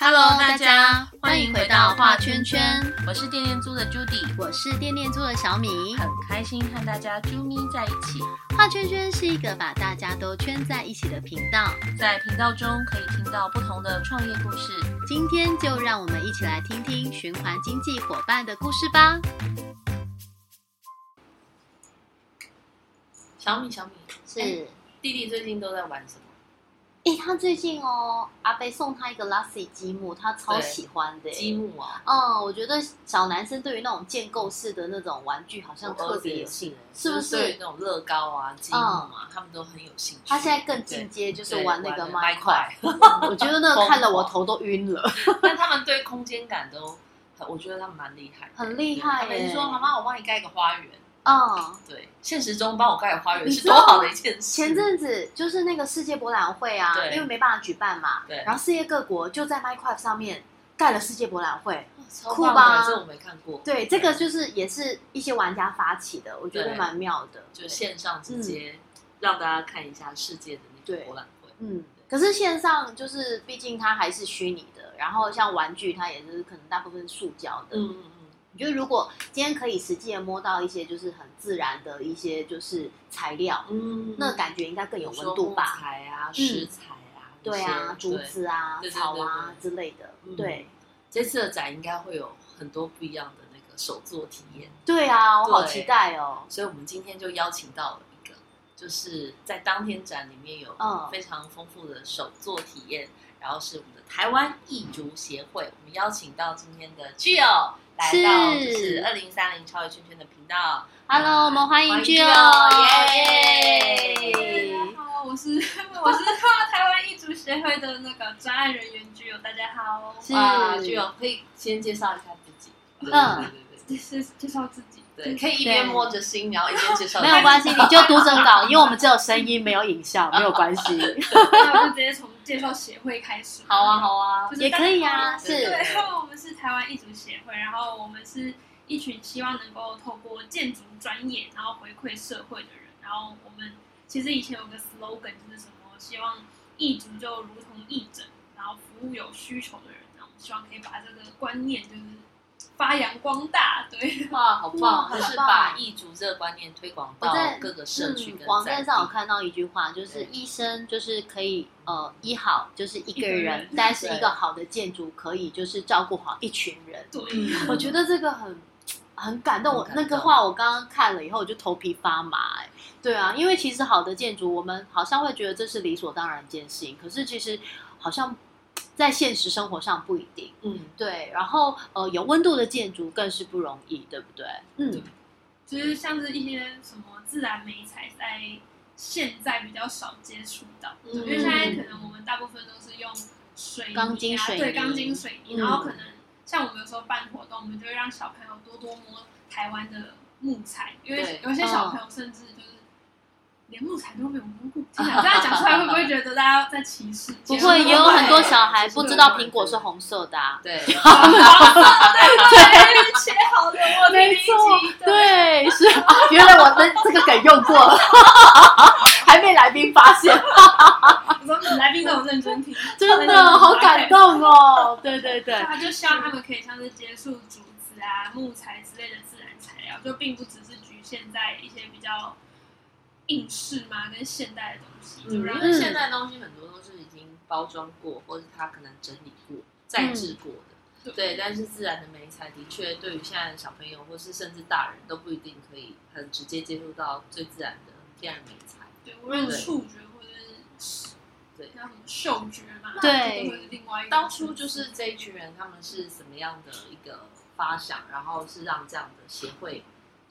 Hello，大家欢迎回到画圈圈，我是电电租的 Judy，我是电电租的小米，很开心和大家啾咪在一起。画圈圈是一个把大家都圈在一起的频道，在频道中可以听到不同的创业故事。今天就让我们一起来听听循环经济伙伴的故事吧。小米，小米，是弟弟最近都在玩什么？哎，他最近哦，阿贝送他一个 Lassie 积木，他超喜欢的积木啊。嗯，我觉得小男生对于那种建构式的那种玩具好像特别有兴趣，是不是？对那种乐高啊、积木啊，他们都很有兴趣。他现在更进阶，就是玩那个麦块。我觉得那个 看了我头都晕了。但他们对空间感都，我觉得他们蛮厉害，很厉害。你说妈妈，我帮你盖一个花园。嗯，对，现实中帮我盖花园是多好的一件事。前阵子就是那个世界博览会啊，因为没办法举办嘛，对。然后世界各国就在 Minecraft 上面盖了世界博览会，酷吧？这我没看过。对，这个就是也是一些玩家发起的，我觉得蛮妙的，就线上直接让大家看一下世界的那个博览会。嗯，可是线上就是毕竟它还是虚拟的，然后像玩具它也是可能大部分是塑胶的。嗯嗯。我觉得如果今天可以实际的摸到一些就是很自然的一些就是材料，嗯，那感觉应该更有温度吧？材啊，石材啊，对啊，竹子啊，草啊之类的。对，这次的展应该会有很多不一样的那个手作体验。对啊，我好期待哦！所以我们今天就邀请到了一个，就是在当天展里面有非常丰富的手作体验，然后是我们的台湾艺竹协会，我们邀请到今天的 Jill。来到就是二零三零超越圈圈的频道，Hello，我们欢迎 j 哦，耶！大家好，我是我是台湾艺术协会的那个专案人员 j 哦，大家好，是 j 哦，可以先介绍一下自己，嗯，对对介绍自己，对，可以一边摸着心，然后一边介绍，没有关系，你就读着稿，因为我们只有声音没有影像，没有关系，那我就直接从。介绍协会开始，好啊好啊，也可以啊，是。对，我们是台湾艺术协会，然后我们是一群希望能够透过建筑专业，然后回馈社会的人。然后我们其实以前有个 slogan 就是什么，希望艺术就如同义诊，然后服务有需求的人。然后希望可以把这个观念就是。发扬光大，对，哇，好棒！就是把异族这个观念推广到各个社区。网站上我看到一句话，就是医生就是可以呃医好就是一个人，但是一个好的建筑可以就是照顾好一群人。对，我觉得这个很很感动。我那个话我刚刚看了以后，我就头皮发麻。哎，对啊，因为其实好的建筑，我们好像会觉得这是理所当然一件事情，可是其实好像。在现实生活上不一定，嗯，对，然后呃，有温度的建筑更是不容易，对不对？嗯，其实像是一些什么自然美材，在现在比较少接触到，因为现在可能我们大部分都是用水钢筋水泥，对，钢筋水泥，然后可能像我们有时候办活动，我们就会让小朋友多多摸台湾的木材，因为有些小朋友甚至就是。连木材都没有摸过，这样讲出来会不会觉得大家在歧视？不会，也有很多小孩不知道苹果是红色的啊。对，对，切好的，我没错，对，是，原来我的这个梗用过了，还没来宾发现。你说来宾都有认真听，真的好感动哦。对对对，他就希望他们可以像是接触竹子啊、木材之类的自然材料，就并不只是局限在一些比较。应试吗，跟现代的东西，因为现代东西很多都是已经包装过，或者它可能整理过、再制过的。对，但是自然的美材的确对于现在的小朋友，或是甚至大人都不一定可以很直接接触到最自然的天然美材。对，无论触觉或者是对，叫什么嗅觉嘛，对，都会是另外一。当初就是这一群人，他们是什么样的一个发想，然后是让这样的协会，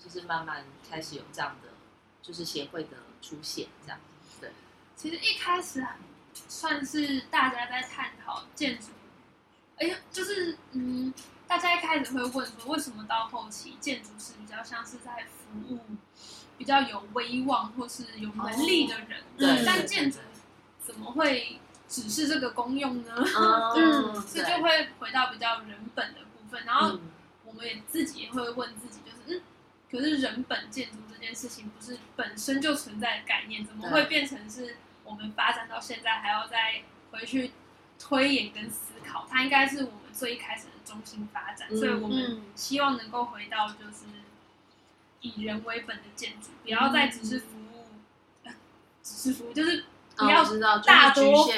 就是慢慢开始有这样的。就是协会的出现，这样对。其实一开始算是大家在探讨建筑，哎呀，就是嗯，大家一开始会问说，为什么到后期建筑师比较像是在服务比较有威望或是有能力的人？对。但建筑怎么会只是这个功用呢？嗯，所以就会回到比较人本的部分。然后我们也自己也会问自己，就是嗯。可是人本建筑这件事情不是本身就存在的概念，怎么会变成是我们发展到现在还要再回去推演跟思考，它应该是我们最一开始的中心发展，所以我们希望能够回到就是以人为本的建筑，不要再只是服务，只是服务就是不要大多服务，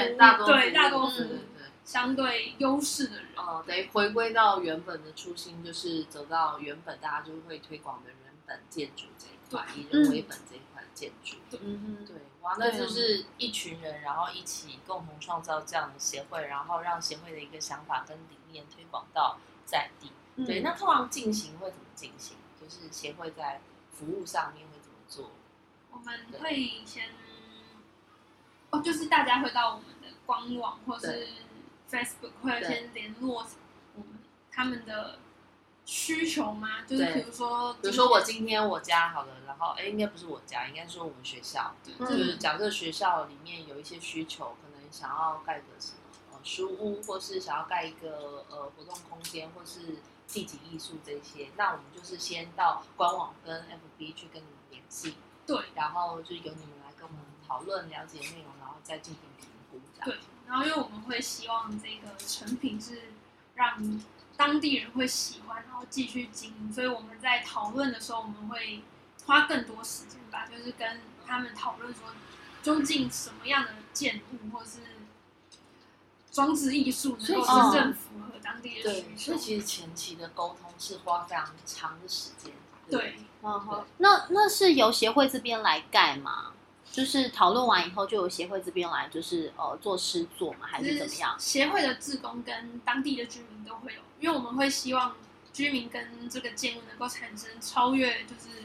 对大多服务相对优势的人。哦，得回归到原本的初心，就是走到原本大家就会推广的人本建筑这一块，以人为本这一块建筑。嗯哼，对，哇，那就是一群人，然后一起共同创造这样的协会，然后让协会的一个想法跟理念推广到在地。对，那通常进行会怎么进行？就是协会在服务上面会怎么做？我们会先，哦，就是大家会到我们的官网或是 Facebook 会先联络我们他们的。需求吗？就是比如说，比如说我今天我家好了，然后哎，应该不是我家，应该说我们学校，就是假设学校里面有一些需求，可能想要盖个什么呃书屋，或是想要盖一个呃活动空间，或是地景艺术这些，那我们就是先到官网跟 FB 去跟你们联系，对，然后就由你们来跟我们讨论了解内容，然后再进行评估，这样。对，然后因为我们会希望这个成品是让。当地人会喜欢，然后继续经营，所以我们在讨论的时候，我们会花更多时间吧，就是跟他们讨论说，究竟什么样的建物或是装置艺术能够真正符合当地的需求。所以其实前期的沟通是花非常长的时间。对，嗯哼，那那是由协会这边来盖吗？就是讨论完以后，就由协会这边来，就是呃做诗作嘛，还是怎么样？协会的志工跟当地的居民都会有，因为我们会希望居民跟这个建物能够产生超越，就是。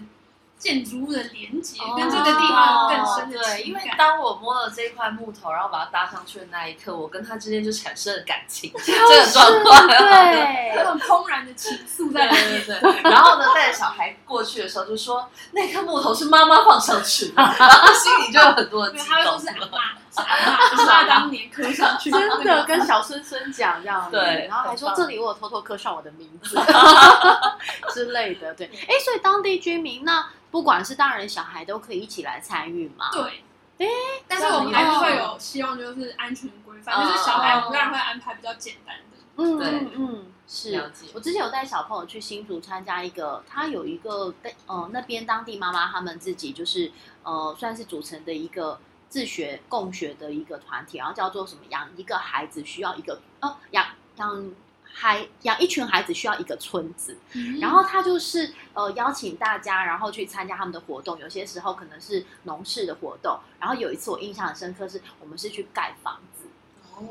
建筑物的连接跟这个地方更深的对，因为当我摸了这一块木头，然后把它搭上去的那一刻，我跟他之间就产生了感情，这个状况，对，那种怦然的情愫在里面。对对对。然后呢，带着小孩过去的时候，就说那颗木头是妈妈放上去的，然后心里就有很多的激动。他说是阿妈，就是他当年刻上去，真的跟小孙孙讲这样。对，然后还说这里我有偷偷刻上我的名字 之类的。对，哎，所以当地居民那。不管是大人小孩都可以一起来参与嘛？对，哎，但是我们还是会有希望，就是安全规范，就是小孩我们当然会安排比较简单的。嗯嗯嗯，是。我之前有带小朋友去新竹参加一个，他有一个呃那边当地妈妈他们自己就是呃算是组成的一个自学共学的一个团体，然后叫做什么养一个孩子需要一个哦养养。孩养一群孩子需要一个村子，然后他就是呃邀请大家，然后去参加他们的活动。有些时候可能是农事的活动，然后有一次我印象很深刻，是我们是去盖房子，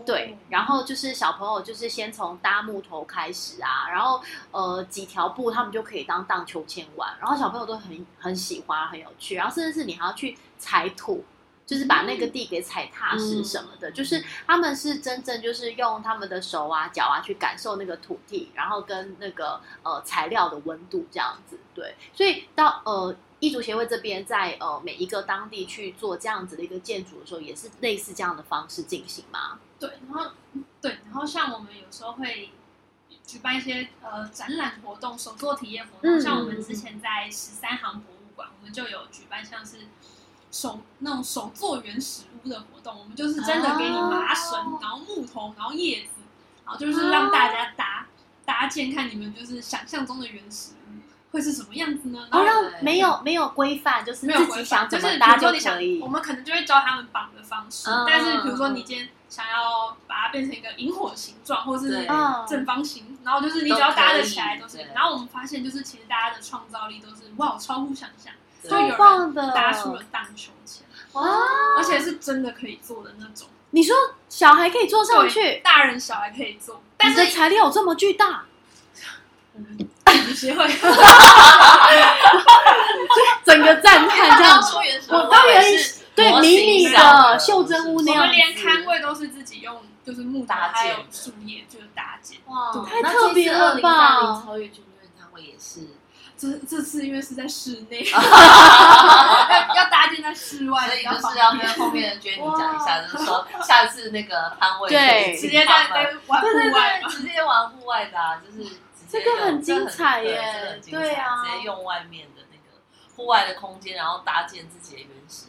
对，然后就是小朋友就是先从搭木头开始啊，然后呃几条布他们就可以当荡秋千玩，然后小朋友都很很喜欢，很有趣，然后甚至是你还要去采土。就是把那个地给踩踏实什么的，就是他们是真正就是用他们的手啊脚啊去感受那个土地，然后跟那个呃材料的温度这样子。对，所以到呃艺术协会这边在呃每一个当地去做这样子的一个建筑的时候，也是类似这样的方式进行吗？对，然后对，然后像我们有时候会举办一些呃展览活动、手作体验活动，像我们之前在十三行博物馆，我们就有举办像是。手那种手做原始屋的活动，我们就是真的给你麻绳，然后木头，然后叶子，然后就是让大家搭搭建，看你们就是想象中的原始屋会是什么样子呢？然后没有没有规范，就是没有规范，就是比如说你想，我们可能就会教他们绑的方式，但是比如说你今天想要把它变成一个萤火形状，或是正方形，然后就是你只要搭得起来都是。然后我们发现，就是其实大家的创造力都是哇，超乎想象。就有人搭出了荡秋千，哇！而且是真的可以坐的那种。你说小孩可以坐上去，大人小孩可以坐，但是材料有这么巨大？协会，整个赞叹这样。我当然对迷你的袖珍屋那样，我们连摊位都是自己用，就是木搭还有树叶就是搭建。哇，太特别了吧！超越军院摊位也是。这这次因为是在室内，要要搭建在室外，所以就是要跟后面的 Jenny 讲一下，就是说下次那个摊位对直接在在玩户外，直接玩户外的，啊就是这个很精彩耶，对啊，直接用外面的那个户外的空间，然后搭建自己的原始。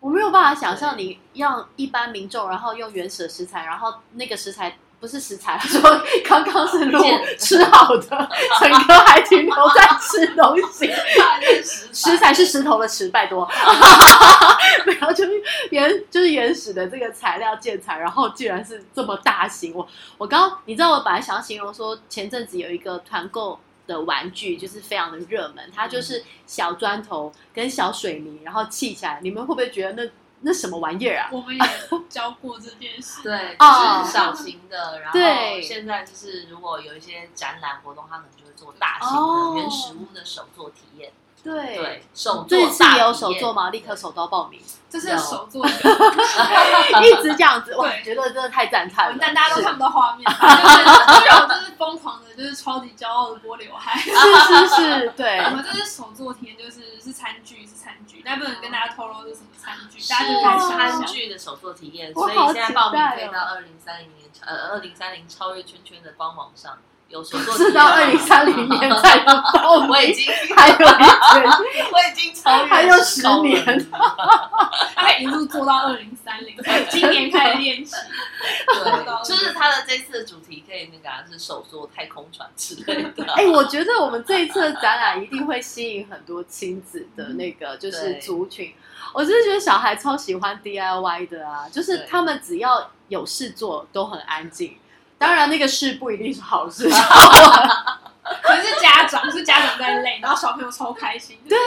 我没有办法想象你让一般民众，然后用原始的食材，然后那个食材不是食材，说刚刚是鹿吃好的，整个还停留在吃东西。食材是石头的石，拜托。没有，就是原就是原始的这个材料建材，然后居然是这么大型。我我刚你知道，我本来想要形容说，前阵子有一个团购。的玩具就是非常的热门，它就是小砖头跟小水泥，然后砌起来。你们会不会觉得那那什么玩意儿啊？我们也教过这件事，对，就是小型的。然后现在就是如果有一些展览活动，他们就会做大型的原始屋的手作体验。对，手这次也有手作吗？立刻手刀报名。这是手作，一直这样子，我觉得真的太赞叹了。但大家都看不到画面，就是我就是疯狂的，就是超级骄傲的拨刘海。是是是，对。我们这是手作体验，就是是餐具是餐具，但不能跟大家透露是什么餐具，大家就看餐具的手作体验。所以现在报名可以到二零三零年呃二零三零超越圈圈的官网上。有手作，是到二零三零年才能报名。我已经还有一 年，我已经超还有十年，他一路做到二零三零，今年开始练习。对，就是他的这次的主题可以那个是手作太空船之类的。哎，我觉得我们这一次的展览一定会吸引很多亲子的那个就是族群。我真的觉得小孩超喜欢 DIY 的啊，就是他们只要有事做都很安静。当然，那个事不一定是好事，可能是家长，是家长在累，然后小朋友超开心。对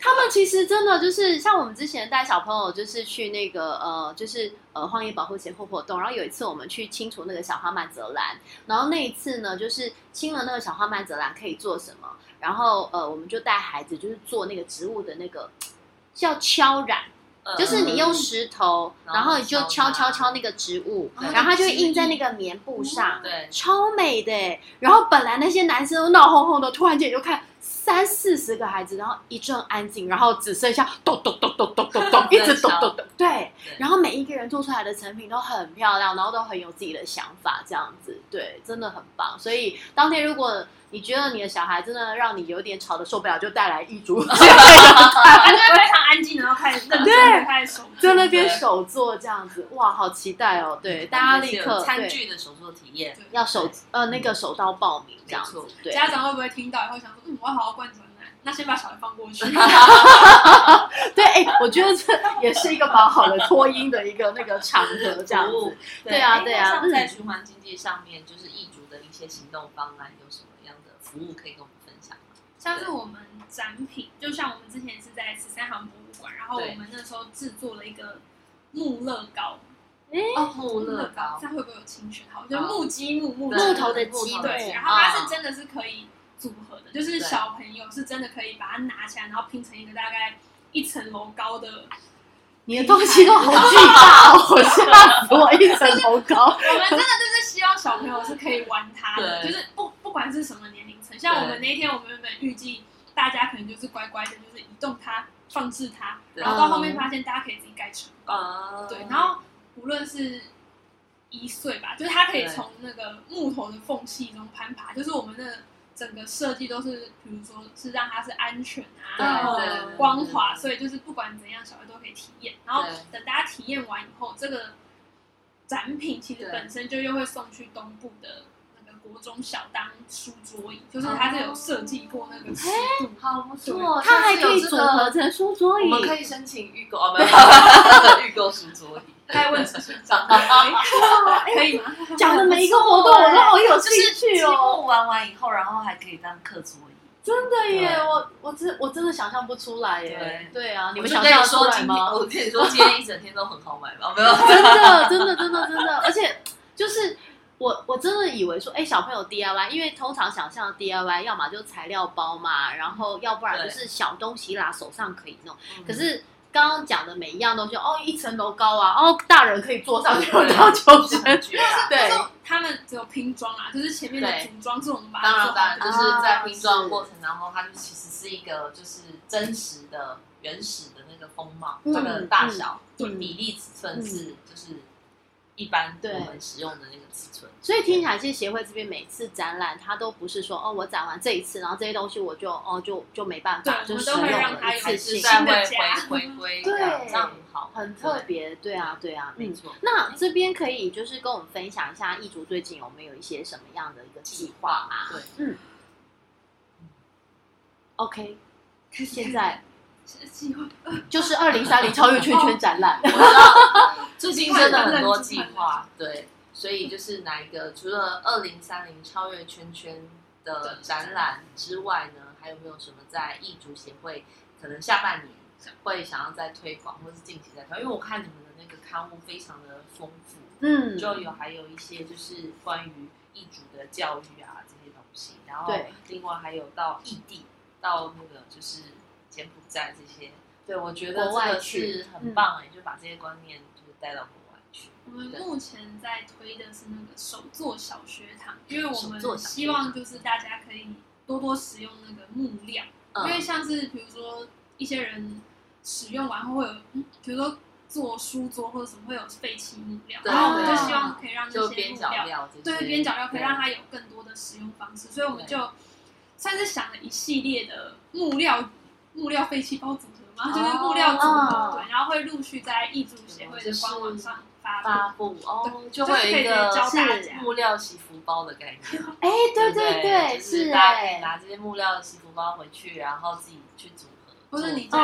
他们其实真的就是像我们之前带小朋友，就是去那个呃，就是呃荒野保护协会活动。然后有一次我们去清除那个小花曼泽兰，然后那一次呢，就是清了那个小花曼泽兰可以做什么？然后呃，我们就带孩子就是做那个植物的那个叫敲染。就是你用石头，然后你就敲敲敲那个植物，然后它就会印在那个棉布上，对，超美的。然后本来那些男生都闹哄哄的，突然间就看三四十个孩子，然后一阵安静，然后只剩下咚咚咚咚咚咚咚，一直咚咚咚，对。然后每一个人做出来的成品都很漂亮，然后都很有自己的想法，这样子，对，真的很棒。所以当天如果。你觉得你的小孩真的让你有点吵的受不了，就带来一组，反正非常安静，然后开始认真开始手，在那边手做这样子，哇，好期待哦！对，大家立刻餐具的手作体验，要手呃那个手刀报名这样子，对，家长会不会听到以后想说，嗯，我要好好灌转奶，那先把小孩放过去。对，哎，我觉得这也是一个蛮好的脱音的一个那个场合，这样子，对啊，对啊，在循环经济上面，就是易族的一些行动方案有什么？服务可以跟我们分享吗？像是我们展品，就像我们之前是在十三行博物馆，然后我们那时候制作了一个木乐高，哦，木乐高，这样会不会有侵权？好，就木积木木木头的积对，然后它是真的是可以组合的，就是小朋友是真的可以把它拿起来，然后拼成一个大概一层楼高的。你的东西都好巨大，我吓死我！一层楼高，我们真的就是希望小朋友是可以玩它的，就是不不管是什么年龄层。像我们那天，我们原本预计大家可能就是乖乖的，就是移动它、放置它，然后到后面发现大家可以自己盖成。啊，对，然后无论是一岁吧，就是它可以从那个木头的缝隙中攀爬，就是我们的。整个设计都是，比如说是让它是安全啊，然后光滑，所以就是不管怎样，小孩都可以体验。然后等大家体验完以后，这个展品其实本身就又会送去东部的那个国中小当书桌椅，就是它是有设计过那个尺度，好不错，它还可以组合成书桌椅。我们可以申请预购哦，没有预购书桌椅。在问是长可以吗？讲的每一个活动我都好有兴趣哦。玩完以后，然后还可以当课桌椅，真的耶！我我真我真的想象不出来耶。对啊，你们想象出来吗？我跟你说，今天一整天都很好买吗？没有，真的真的真的真的，而且就是我我真的以为说，哎，小朋友 DIY，因为通常想象 DIY 要么就材料包嘛，然后要不然就是小东西啦，手上可以弄，可是。刚刚讲的每一样东西，哦，一层楼高啊，哦，大人可以坐上去，然后就是对，他们只有拼装啊，就是前面的组装是我们把当然当然，就是在拼装的过程当中，它就其实是一个就是真实的原始的那个风貌，这个大小、比例、尺寸是就是一般我们使用的那个尺寸。所以听起来，其实协会这边每次展览，它都不是说哦，我展完这一次，然后这些东西我就哦就就没办法，就是会让它一次性再会回回归，对，这样很好，很特别，对啊，对啊，没错。那这边可以就是跟我们分享一下，易竹最近有没有一些什么样的一个计划嘛？对，嗯。OK，现在 就是二零三零超越圈圈展览，我知道。最近真的很多计划，对，所以就是哪一个除了二零三零超越圈圈的展览之外呢，还有没有什么在艺足协会可能下半年会想要再推广，或是近期再推？因为我看你们的那个刊物非常的丰富，嗯，就有还有一些就是关于艺足的教育啊这些东西，然后另外还有到异地。到那个就是柬埔寨这些，对我觉得这个是很棒哎，就把这些观念就是带到国外去。我们目前在推的是那个手作小学堂，因为我们希望就是大家可以多多使用那个木料，因为像是比如说一些人使用完后会有，比如说做书桌或者什么会有废弃木料，然后我们就希望可以让那些木料，对边角料可以让它有更多的使用方式，所以我们就。算是想了一系列的木料木料废弃包组合吗，就是木料组合，对，然后会陆续在艺术协会的官网上发布。哦，就会有一个是木料洗服包的概念。哎，对对对，是大家可以拿这些木料的洗服包回去，然后自己去组合，或者你在。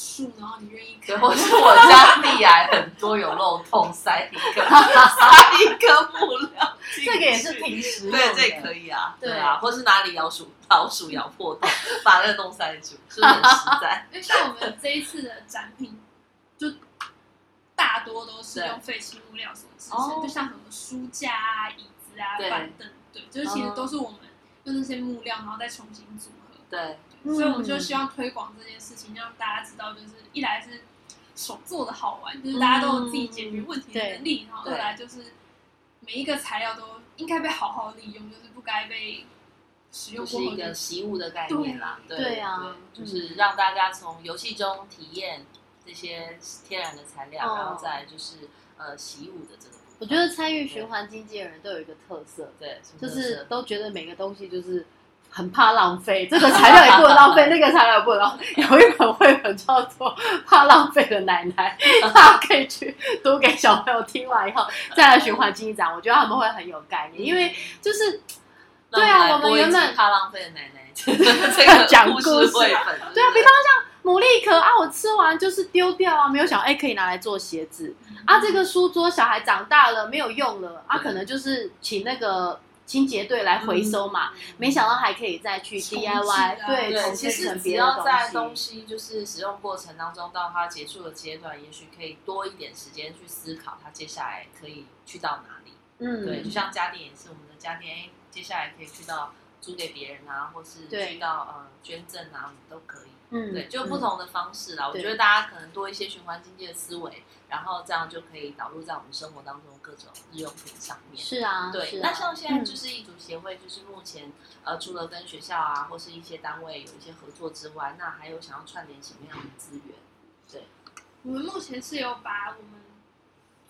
树，然后你愿意对，或是我家地癌很多有漏洞，塞一个塞一个木料，这个也是平时，对，这也可以啊，对啊，或是哪里老鼠老鼠咬破洞，把那个洞塞住，是很实在。因为像我们这一次的展品，就大多都是用废弃木料所制成，就像什么书架啊、椅子啊、板凳，对，就是其实都是我们用那些木料，然后再重新组合，对。所以我们就希望推广这件事情，让大家知道，就是一来是手做的好玩，就是大家都有自己解决问题的能力，然后二来就是每一个材料都应该被好好利用，就是不该被使用过是一个习物的概念啦。对啊，就是让大家从游戏中体验这些天然的材料，然后再就是呃习物的这个。我觉得参与循环经济的人都有一个特色，对，就是都觉得每个东西就是。很怕浪费，这个材料也不能浪费，那个材料也不能浪费。有一本绘本叫做《怕浪费的奶奶》，大家可以去读给小朋友听完以后再来循环经济展，我觉得他们会很有概念，因为就是对啊，我们原本怕浪费的奶奶这个讲故事绘本，对啊，比方像牡蛎壳啊，我吃完就是丢掉啊，没有想哎可以拿来做鞋子啊，这个书桌小孩长大了没有用了啊，可能就是请那个。清洁队来回收嘛，没想到还可以再去 DIY，对，其实只要在东西就是使用过程当中到它结束的阶段，也许可以多一点时间去思考它接下来可以去到哪里。嗯，对，就像家电也是，我们的家电，哎，接下来可以去到租给别人啊，或是去到呃捐赠啊，都可以。嗯，对，就不同的方式啦。我觉得大家可能多一些循环经济的思维，然后这样就可以导入在我们生活当中各种日用品上面。是啊，对。那像现在就是一组协会，就是目前呃，除了跟学校啊或是一些单位有一些合作之外，那还有想要串联什么样的资源？对，我们目前是有把我们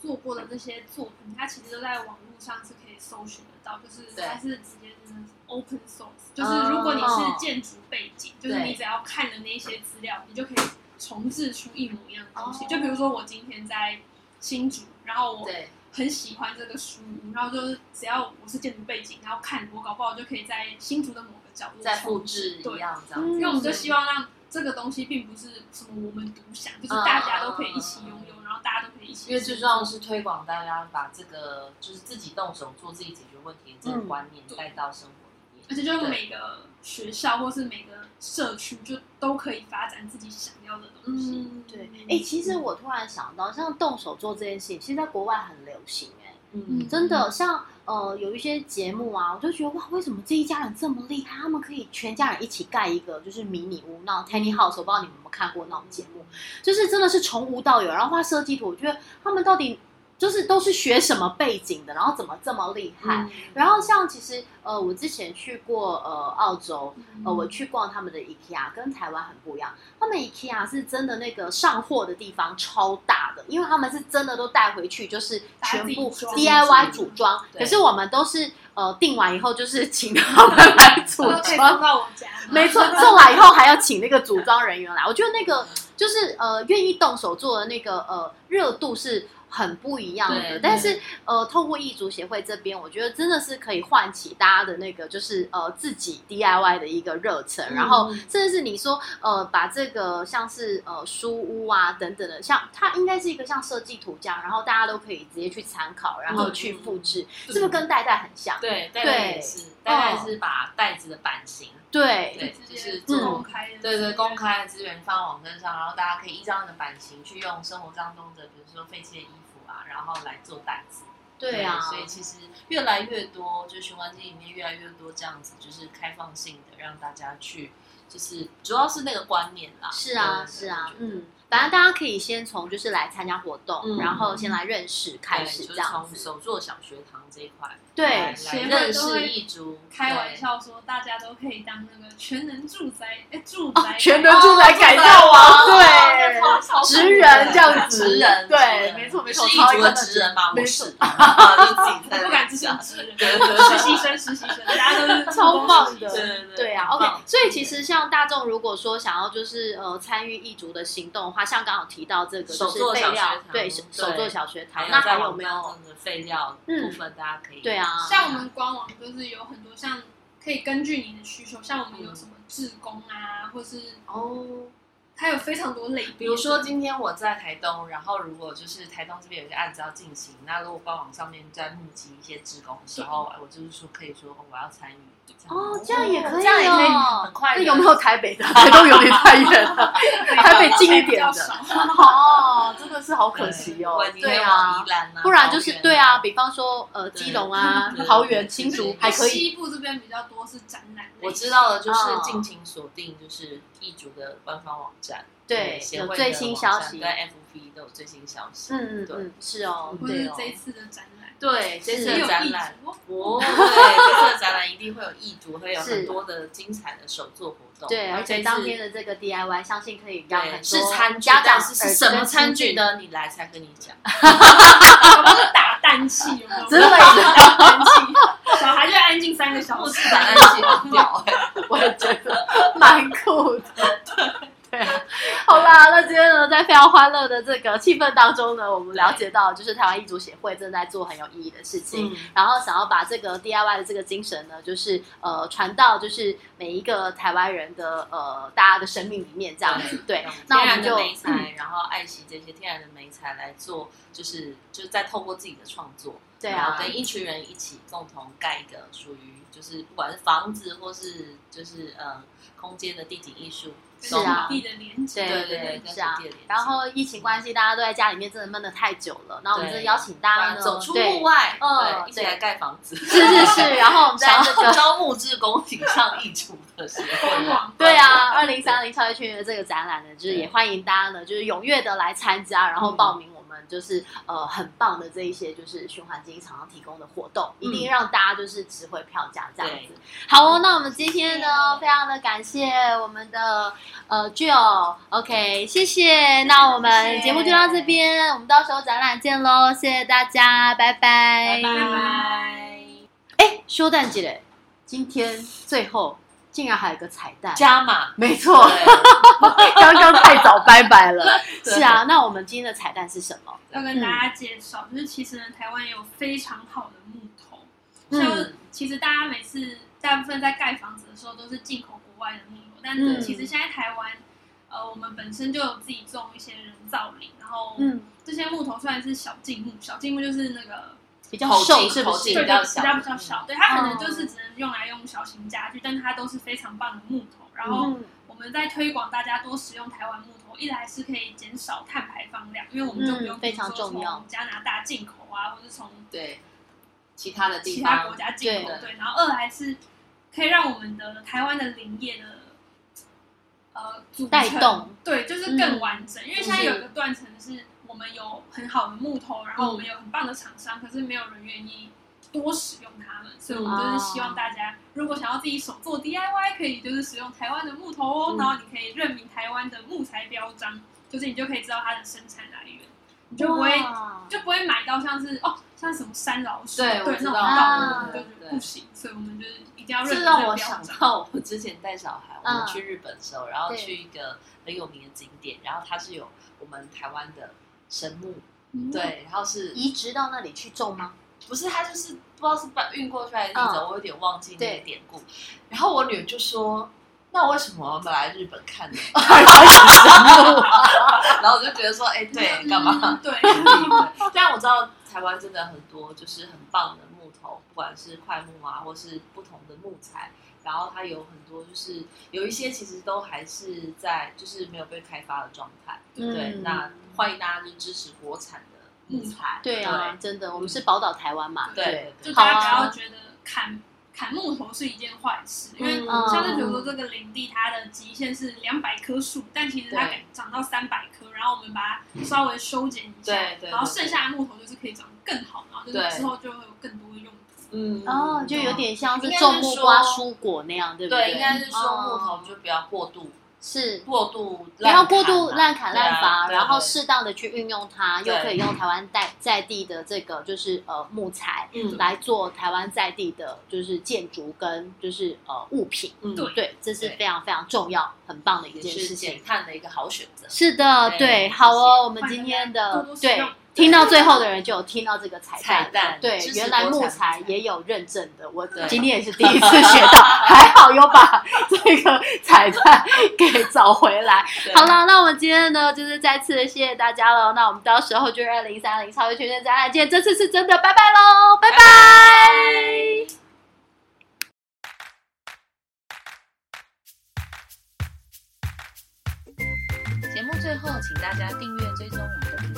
做过的这些作品，它其实都在网络上是可以搜寻得到，就是它是直接是 open source，就是如果你是建筑背景，就是你只要看的那些资料，你就可以重置出一模一样的东西。就比如说我今天在新竹，然后我很喜欢这个书，然后就是只要我是建筑背景，然后看我搞不好就可以在新竹的某个角落再复制一样这样。因为我们就希望让这个东西并不是什么我们独享，就是大家都可以一起拥有。然后大家都可以一起，因为最重要的是推广大家把这个就是自己动手做自己解决问题的这个观念带到生活里面，而且就是每个学校或是每个社区就都可以发展自己想要的东西。对，哎，其实我突然想到，像动手做这件事情，其实在国外很流行。哎嗯，真的，像呃有一些节目啊，我就觉得哇，为什么这一家人这么厉害？他们可以全家人一起盖一个就是迷你屋，那 tiny house，我不知道你们有没有看过那种节目，就是真的是从无到有，然后画设计图。我觉得他们到底就是都是学什么背景的，然后怎么这么厉害？然后像其实呃，我之前去过呃澳洲，呃，我去逛他们的 IKEA，跟台湾很不一样。他们 IKEA 是真的那个上货的地方超大的，因为他们是真的都带回去，就是全部 DIY 组装。可是我们都是呃订完以后，就是请他们来组装到我家。没错，送来以后还要请那个组装人员来。我觉得那个就是呃，愿意动手做的那个呃热度是。很不一样的，但是呃，透过异族协会这边，我觉得真的是可以唤起大家的那个，就是呃自己 DIY 的一个热忱，然后甚至是你说呃把这个像是呃书屋啊等等的，像它应该是一个像设计图这样，然后大家都可以直接去参考，然后去复制，是不是跟袋袋很像？对，袋袋也是，袋袋是把袋子的版型，对，对，就是公开，对对，公开的资源放网站上，然后大家可以依照你的版型去用生活当中的，比如说废弃的衣服啊。然后来做袋子，对啊，所以其实越来越多，就循环机里面越来越多这样子，就是开放性的让大家去，就是主要是那个观念啦。是啊，是啊，嗯。反正大家可以先从就是来参加活动，然后先来认识开始这样子。手作小学堂这一块，对，认识一族。开玩笑说，大家都可以当那个全能住宅，哎，住宅全能住宅改造王，对，职人这样子，职人，对，没错没错，是一族的职人吗？没事，不敢自称职人，实习生实习生，大家都是超棒的，对对对啊。OK，所以其实像大众如果说想要就是呃参与一族的行动的话。像刚好提到这个，就是废料，对，手做小学堂。那还有没有废料部分？大家可以对啊，像我们官网就是有很多，像可以根据您的需求，像我们有什么志工啊，或是哦。它有非常多类，比如说今天我在台东，然后如果就是台东这边有些案子要进行，那如果官网上面在募集一些职工的时候，我就是说可以说我要参与。哦，这样也可以，这样也可以很快。那有没有台北的？台东有点太远了，台北近一点的。哦，真的是好可惜哦。对啊，不然就是对啊，比方说呃，基隆啊、桃园、新竹还可以。西部这边比较多是展览。我知道的就是尽情锁定就是易主的官方网站。对，有最新消息，跟 FP 都有最新消息。嗯嗯嗯，是哦，对这一次的展览，对这次的展览，哦，对这次的展览一定会有易主，会有很多的精彩的手作活动。对，而且当天的这个 DIY，相信可以让很多是餐家长是什么餐具呢？你来才跟你讲，打蛋器，真的是打蛋器，小孩就安静三个小时，打蛋器很屌哎，我也觉得蛮酷的。对，好啦，那今天呢，在非常欢乐的这个气氛当中呢，我们了解到，就是台湾艺足协会正在做很有意义的事情，然后想要把这个 DIY 的这个精神呢，就是呃传到就是每一个台湾人的呃大家的生命里面这样子。对，那我们就美材，然后爱惜这些天然的美材来做，就是就是在透过自己的创作，对啊，跟一群人一起共同盖一个属于就是不管是房子或是就是呃空间的地景艺术。是啊，对对对，是啊。然后疫情关系，大家都在家里面，真的闷的太久了。然后我们就邀请大家呢，走出户外，嗯，一起来盖房子。是是是。然后我们在这个招募志工，请上一出的时候，对啊，二零三零超越圈的这个展览呢，就是也欢迎大家呢，就是踊跃的来参加，然后报名。就是呃很棒的这一些就是循环经济厂商提供的活动，一定让大家就是值回票价这样子。好哦，那我们今天呢非常的感谢我们的呃 Jill，OK，谢谢。那我们节目就到这边，我们到时候展览见喽，谢谢大家，拜拜，拜拜。哎，修蛋姐嘞，今天最后。竟然还有个彩蛋加码，没错，刚刚太早拜拜了。是啊，那我们今天的彩蛋是什么？要跟大家介绍，就是其实呢，台湾也有非常好的木头。像其实大家每次大部分在盖房子的时候都是进口国外的木头，但是其实现在台湾，呃，我们本身就有自己种一些人造林，然后这些木头虽然是小径木，小径木就是那个。比较瘦是不是？对对，比较比较小。对，它可能就是只能用来用小型家具，但它都是非常棒的木头。然后我们在推广大家多使用台湾木头，一来是可以减少碳排放量，因为我们就不用非常重要加拿大进口啊，或者从对其他的其他国家进口。对，然后二来是可以让我们的台湾的林业的呃组带动，对，就是更完整。因为现在有一个断层是。我们有很好的木头，然后我们有很棒的厂商，可是没有人愿意多使用它们，所以我们就是希望大家如果想要自己手做 DIY，可以就是使用台湾的木头哦，然后你可以认明台湾的木材标章，就是你就可以知道它的生产来源，你就不会就不会买到像是哦像什么山老鼠对那种稻谷，就觉得不行，所以我们就是一定要认明这让我。想到我之前带小孩，我们去日本的时候，然后去一个很有名的景点，然后它是有我们台湾的神木，对，然后是移植到那里去种吗？不是，他就是不知道是搬运过去还是怎么，我有点忘记那个典故。然后我女儿就说：“那我为什么要来日本看呢？” 然后我就觉得说：“哎，对，干嘛？对，虽然 我知道台湾真的很多就是很棒的木头，不管是块木啊，或是不同的木材。”然后它有很多，就是有一些其实都还是在就是没有被开发的状态。对，那欢迎大家就支持国产的木材。对啊，真的，我们是宝岛台湾嘛。对，就大家不要觉得砍砍木头是一件坏事，因为像是比如说这个林地，它的极限是两百棵树，但其实它可以长到三百棵，然后我们把它稍微修剪一下，然后剩下的木头就是可以长得更好，然后就是之后就会有更多的用途。嗯哦，就有点像是种木瓜蔬果那样，对不对？对，应该是说木头就不要过度，是。过度不要过度滥砍滥伐，然后适当的去运用它，又可以用台湾在在地的这个就是呃木材来做台湾在地的就是建筑跟就是呃物品，对对，这是非常非常重要很棒的一件事情，减碳的一个好选择。是的，对，好哦，我们今天的对。听到最后的人就有听到这个彩蛋，对，原来木材也有认证的，我今天也是第一次学到，还好有把这个彩蛋给找回来。好了，那我们今天呢，就是再次谢谢大家了。那我们到时候就二零三零超越全线展览见，这次是真的，拜拜喽，拜拜。节目最后，请大家订阅